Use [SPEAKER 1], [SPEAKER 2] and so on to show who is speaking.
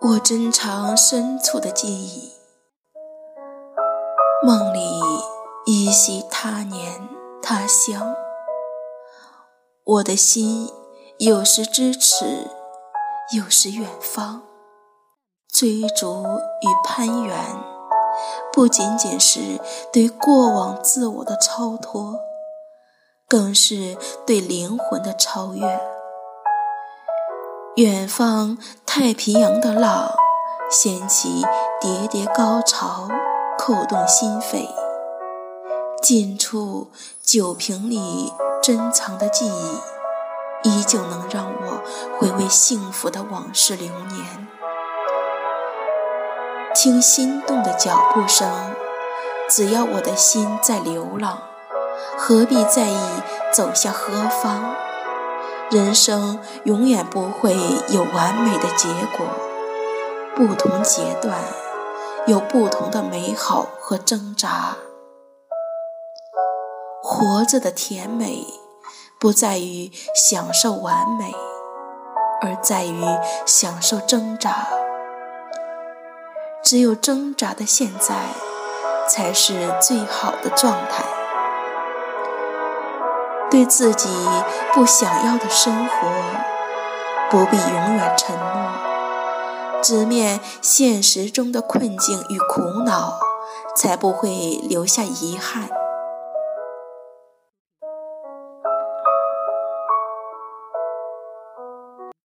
[SPEAKER 1] 我珍藏深处的记忆，梦里依稀他年他乡。我的心有时咫尺，有时远方。追逐与攀援，不仅仅是对过往自我的超脱，更是对灵魂的超越。远方太平洋的浪，掀起叠叠高潮，扣动心扉。近处酒瓶里珍藏的记忆，依旧能让我回味幸福的往事流年。听心动的脚步声，只要我的心在流浪，何必在意走向何方？人生永远不会有完美的结果，不同阶段有不同的美好和挣扎。活着的甜美，不在于享受完美，而在于享受挣扎。只有挣扎的现在，才是最好的状态。对自己不想要的生活，不必永远沉默，直面现实中的困境与苦恼，才不会留下遗憾。